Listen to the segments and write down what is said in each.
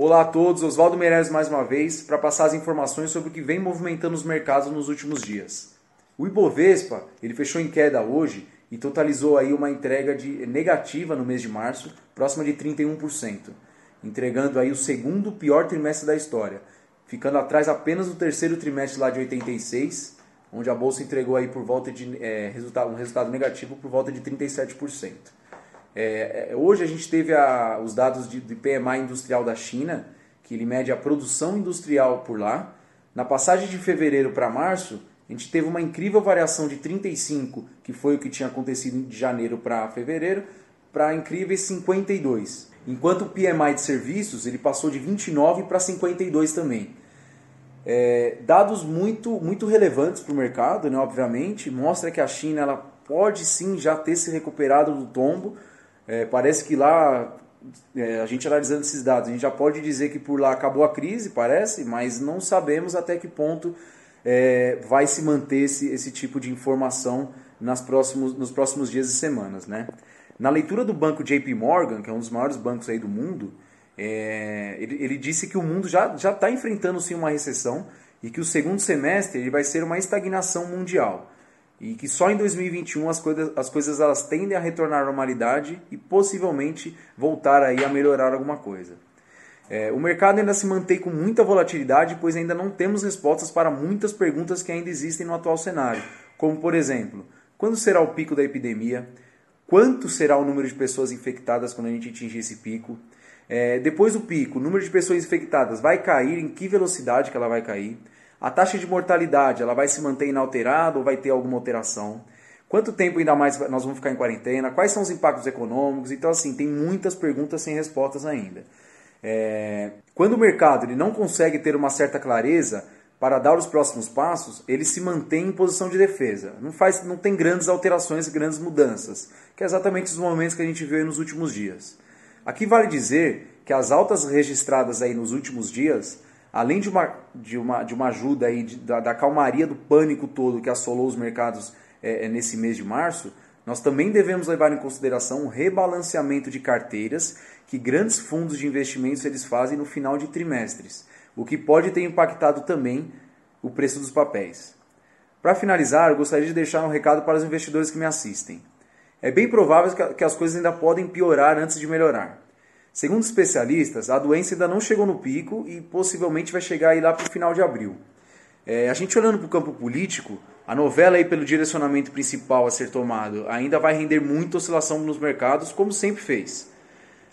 Olá a todos, Oswaldo Meirelles mais uma vez para passar as informações sobre o que vem movimentando os mercados nos últimos dias. O Ibovespa ele fechou em queda hoje e totalizou aí uma entrega de negativa no mês de março, próxima de 31%, entregando aí o segundo pior trimestre da história, ficando atrás apenas do terceiro trimestre lá de 86, onde a bolsa entregou aí por volta de é, resultado, um resultado negativo por volta de 37%. É, é, hoje a gente teve a, os dados de, de PMI industrial da China, que ele mede a produção industrial por lá. Na passagem de fevereiro para março, a gente teve uma incrível variação de 35, que foi o que tinha acontecido de janeiro para fevereiro, para incríveis 52. Enquanto o PMI de serviços ele passou de 29 para 52 também. É, dados muito, muito relevantes para o mercado, né, obviamente, mostra que a China ela pode sim já ter se recuperado do tombo, é, parece que lá, é, a gente analisando esses dados, a gente já pode dizer que por lá acabou a crise, parece, mas não sabemos até que ponto é, vai se manter esse, esse tipo de informação nas próximos, nos próximos dias e semanas. Né? Na leitura do banco JP Morgan, que é um dos maiores bancos aí do mundo, é, ele, ele, disse que o mundo já está enfrentando sim uma recessão e que o segundo semestre ele vai ser uma estagnação mundial e que só em 2021 as coisas, as coisas elas tendem a retornar à normalidade e possivelmente voltar aí a melhorar alguma coisa. É, o mercado ainda se mantém com muita volatilidade, pois ainda não temos respostas para muitas perguntas que ainda existem no atual cenário, como por exemplo, quando será o pico da epidemia? Quanto será o número de pessoas infectadas quando a gente atingir esse pico? É, depois do pico, o número de pessoas infectadas vai cair? Em que velocidade que ela vai cair? A taxa de mortalidade, ela vai se manter inalterada ou vai ter alguma alteração? Quanto tempo ainda mais nós vamos ficar em quarentena? Quais são os impactos econômicos? Então, assim, tem muitas perguntas sem respostas ainda. É... Quando o mercado ele não consegue ter uma certa clareza para dar os próximos passos, ele se mantém em posição de defesa. Não, faz, não tem grandes alterações, grandes mudanças, que é exatamente os momentos que a gente viu nos últimos dias. Aqui vale dizer que as altas registradas aí nos últimos dias além de uma, de uma, de uma ajuda aí de, da, da, calmaria do pânico todo que assolou os mercados é, é, nesse mês de março, nós também devemos levar em consideração o rebalanceamento de carteiras que grandes fundos de investimentos eles fazem no final de trimestres, o que pode ter impactado também o preço dos papéis. Para finalizar, eu gostaria de deixar um recado para os investidores que me assistem. É bem provável que as coisas ainda podem piorar antes de melhorar. Segundo especialistas, a doença ainda não chegou no pico e possivelmente vai chegar aí lá para o final de abril. É, a gente olhando para o campo político, a novela aí pelo direcionamento principal a ser tomado ainda vai render muita oscilação nos mercados, como sempre fez.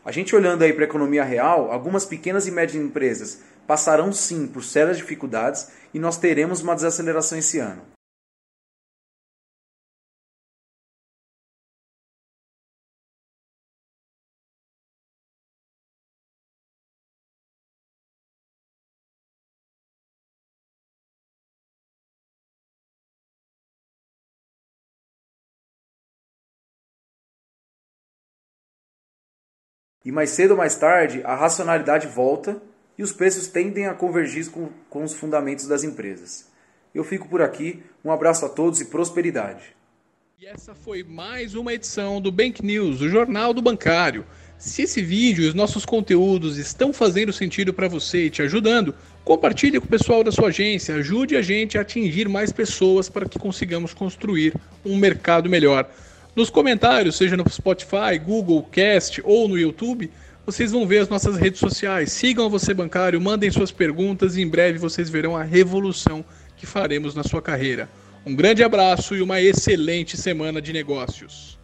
A gente olhando aí para a economia real, algumas pequenas e médias empresas passarão sim por sérias dificuldades e nós teremos uma desaceleração esse ano. E mais cedo ou mais tarde, a racionalidade volta e os preços tendem a convergir com, com os fundamentos das empresas. Eu fico por aqui, um abraço a todos e prosperidade. E essa foi mais uma edição do Bank News, o jornal do bancário. Se esse vídeo e os nossos conteúdos estão fazendo sentido para você e te ajudando, compartilhe com o pessoal da sua agência, ajude a gente a atingir mais pessoas para que consigamos construir um mercado melhor. Nos comentários, seja no Spotify, Google Cast ou no YouTube, vocês vão ver as nossas redes sociais. Sigam Você Bancário, mandem suas perguntas e em breve vocês verão a revolução que faremos na sua carreira. Um grande abraço e uma excelente semana de negócios.